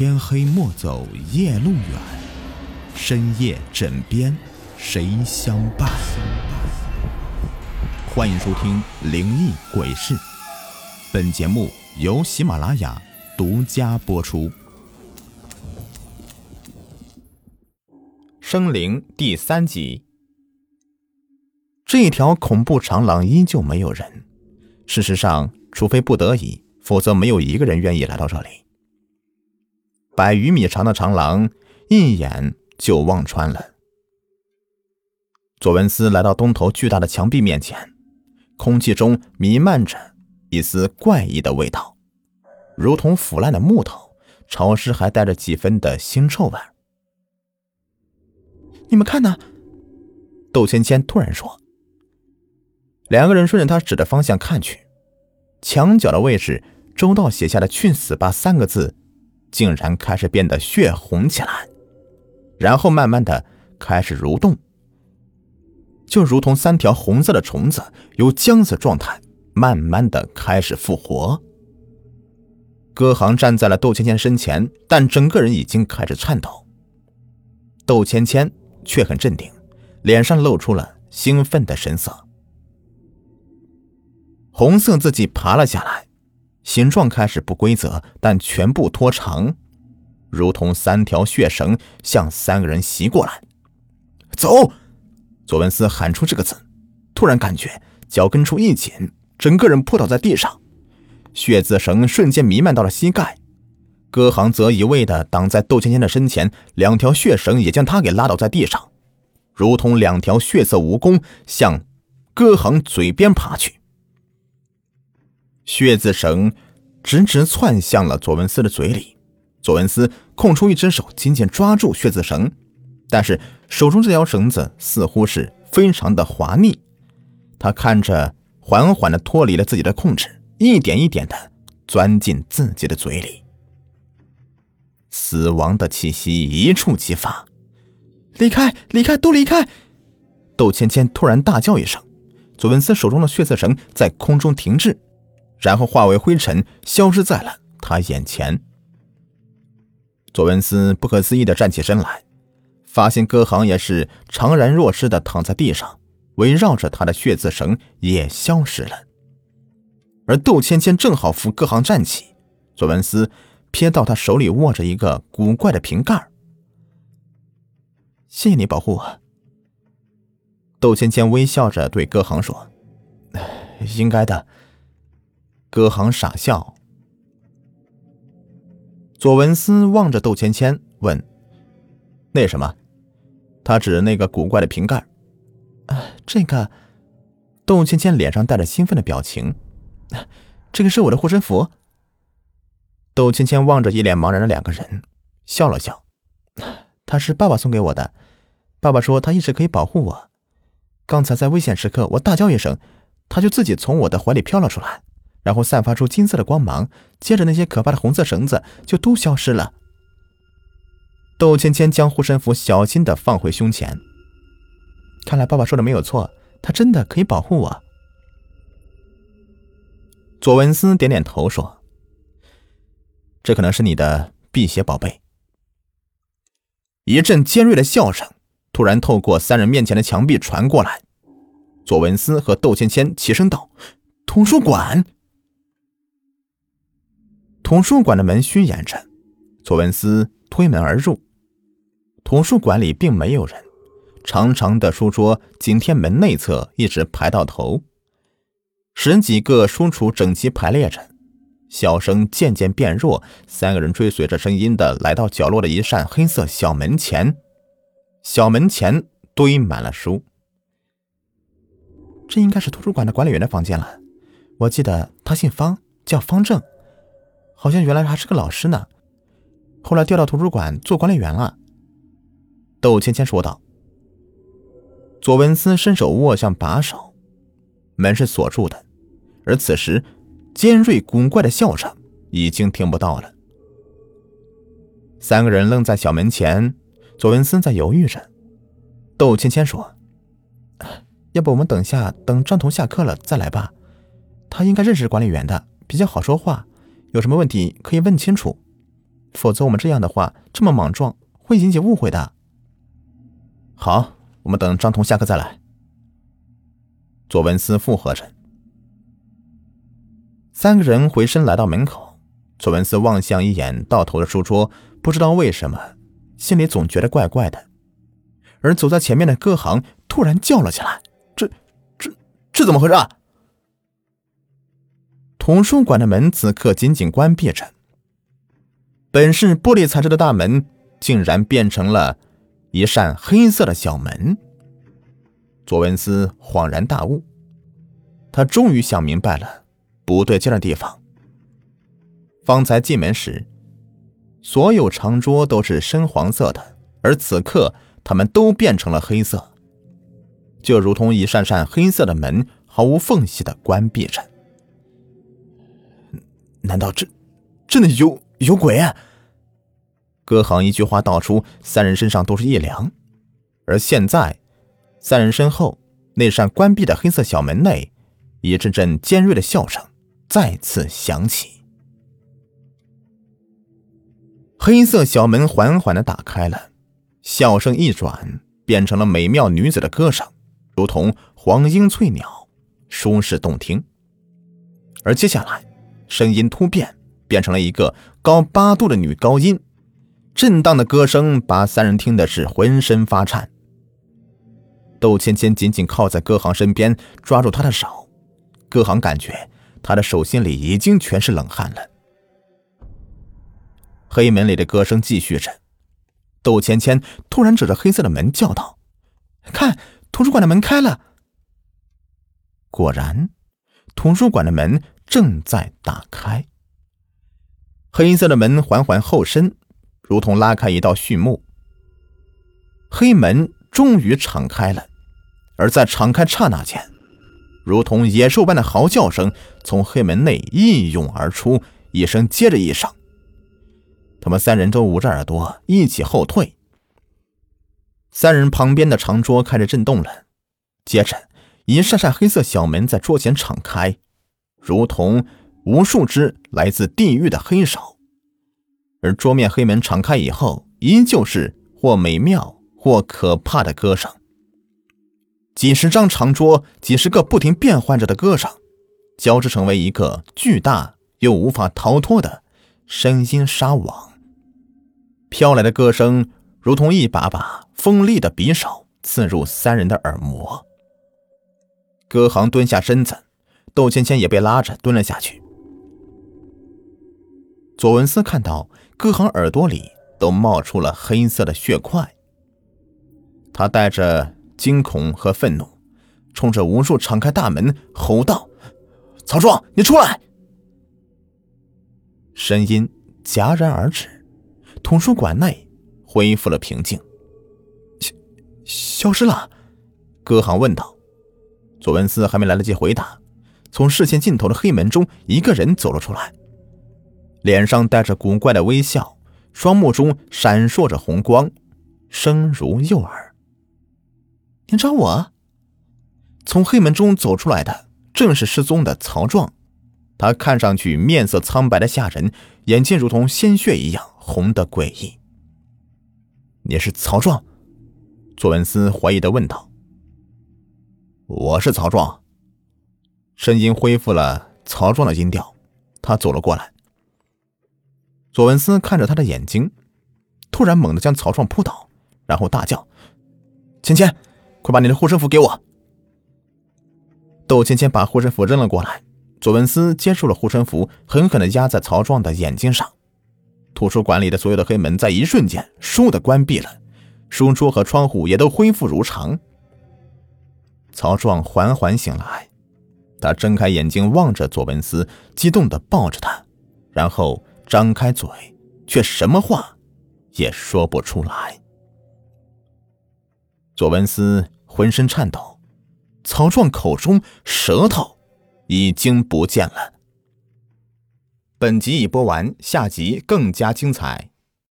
天黑莫走夜路远，深夜枕边谁相伴？欢迎收听《灵异鬼事》，本节目由喜马拉雅独家播出。生灵第三集，这条恐怖长廊依旧没有人。事实上，除非不得已，否则没有一个人愿意来到这里。百余米长的长廊，一眼就望穿了。佐文斯来到东头巨大的墙壁面前，空气中弥漫着一丝怪异的味道，如同腐烂的木头，潮湿还带着几分的腥臭味。你们看呢？窦芊芊突然说。两个人顺着他指的方向看去，墙角的位置，周道写下的“去死吧”三个字，竟然开始变得血红起来，然后慢慢的开始蠕动，就如同三条红色的虫子由僵死状态慢慢的开始复活。歌行站在了窦芊芊身前，但整个人已经开始颤抖。窦芊芊却很镇定，脸上露出了兴奋的神色。红色自己爬了下来，形状开始不规则，但全部拖长，如同三条血绳向三个人袭过来。走！佐文斯喊出这个字，突然感觉脚跟处一紧，整个人扑倒在地上，血字绳瞬间弥漫到了膝盖。歌行则一味的挡在窦芊芊的身前，两条血绳也将他给拉倒在地上，如同两条血色蜈蚣向歌行嘴边爬去。血字绳直直窜向了左文思的嘴里，左文思空出一只手，紧紧抓住血字绳，但是手中这条绳子似乎是非常的滑腻，他看着缓缓的脱离了自己的控制，一点一点的钻进自己的嘴里。死亡的气息一触即发，离开，离开，都离开！窦芊芊突然大叫一声，左文思手中的血色绳在空中停滞。然后化为灰尘，消失在了他眼前。左文思不可思议的站起身来，发现歌行也是怅然若失的躺在地上，围绕着他的血字绳也消失了。而窦芊芊正好扶歌行站起，左文思瞥到他手里握着一个古怪的瓶盖。谢谢你保护我。窦芊芊微笑着对歌行说：“ 应该的。”歌行傻笑，左文思望着窦芊芊问：“那什么？”他指着那个古怪的瓶盖。啊，这个。窦芊芊脸上带着兴奋的表情。这个是我的护身符。窦芊芊望着一脸茫然的两个人，笑了笑。他是爸爸送给我的。爸爸说他一直可以保护我。刚才在危险时刻，我大叫一声，他就自己从我的怀里飘了出来。然后散发出金色的光芒，接着那些可怕的红色绳子就都消失了。窦芊芊将护身符小心的放回胸前。看来爸爸说的没有错，他真的可以保护我。左文思点点头说：“这可能是你的辟邪宝贝。”一阵尖锐的笑声突然透过三人面前的墙壁传过来。左文思和窦芊芊齐声道：“图书馆。”图书馆的门虚掩着，左文思推门而入。图书馆里并没有人，长长的书桌紧贴门内侧，一直排到头。十几个书橱整齐排列着，笑声渐渐变弱。三个人追随着声音的来到角落的一扇黑色小门前，小门前堆满了书。这应该是图书馆的管理员的房间了。我记得他姓方，叫方正。好像原来还是个老师呢，后来调到图书馆做管理员了。窦芊芊说道。左文思伸手握向把手，门是锁住的，而此时尖锐古怪的笑声已经听不到了。三个人愣在小门前，左文思在犹豫着。窦芊芊说：“要不我们等下，等张彤下课了再来吧，他应该认识管理员的，比较好说话。”有什么问题可以问清楚。否则我们这样的话这么莽撞，会引起误会的。好，我们等张彤下课再来。左文思附和着。三个人回身来到门口，左文思望向一眼到头的书桌，不知道为什么，心里总觉得怪怪的。而走在前面的歌行突然叫了起来：“这、这、这怎么回事？”啊图书馆的门此刻紧紧关闭着，本是玻璃材质的大门竟然变成了一扇黑色的小门。左文思恍然大悟，他终于想明白了不对劲的地方。方才进门时，所有长桌都是深黄色的，而此刻它们都变成了黑色，就如同一扇扇黑色的门毫无缝隙的关闭着。难道这真的有有鬼？歌行一句话道出，三人身上都是一凉。而现在，三人身后那扇关闭的黑色小门内，一阵阵尖锐的笑声再次响起。黑色小门缓缓的打开了，笑声一转，变成了美妙女子的歌声，如同黄莺翠鸟，舒适动听。而接下来。声音突变，变成了一个高八度的女高音，震荡的歌声把三人听的是浑身发颤。窦芊芊紧紧靠在歌行身边，抓住他的手，歌行感觉他的手心里已经全是冷汗了。黑门里的歌声继续着，窦芊芊突然指着黑色的门叫道：“看，图书馆的门开了！”果然，图书馆的门。正在打开，黑色的门缓缓后伸，如同拉开一道序幕。黑门终于敞开了，而在敞开刹那间，如同野兽般的嚎叫声从黑门内一涌而出，一声接着一声。他们三人都捂着耳朵，一起后退。三人旁边的长桌开始震动了，接着一扇扇黑色小门在桌前敞开。如同无数只来自地狱的黑手，而桌面黑门敞开以后，依旧是或美妙或可怕的歌声。几十张长桌，几十个不停变换着的歌声，交织成为一个巨大又无法逃脱的声音纱网。飘来的歌声如同一把把锋利的匕首，刺入三人的耳膜。歌行蹲下身子。窦芊芊也被拉着蹲了下去。左文思看到歌行耳朵里都冒出了黑色的血块，他带着惊恐和愤怒，冲着无数敞开大门吼道：“曹壮，你出来！”声音戛然而止，图书馆内恢复了平静。消消失了？歌行问道。左文思还没来得及回答。从视线尽头的黑门中，一个人走了出来，脸上带着古怪的微笑，双目中闪烁着红光，声如诱饵。“你找我？”从黑门中走出来的正是失踪的曹壮，他看上去面色苍白的吓人，眼睛如同鲜血一样红的诡异。“你是曹壮？”左文思怀疑的问道。“我是曹壮。”声音恢复了曹壮的音调，他走了过来。左文思看着他的眼睛，突然猛地将曹壮扑倒，然后大叫：“芊芊，快把你的护身符给我！”窦芊芊把护身符扔了过来，左文思接受了护身符，狠狠的压在曹壮的眼睛上。图书馆里的所有的黑门在一瞬间“倏”的关闭了，书桌和窗户也都恢复如常。曹壮缓缓醒来。他睁开眼睛望着左文思，激动的抱着他，然后张开嘴，却什么话也说不出来。左文思浑身颤抖，曹壮口中舌头已经不见了。本集已播完，下集更加精彩。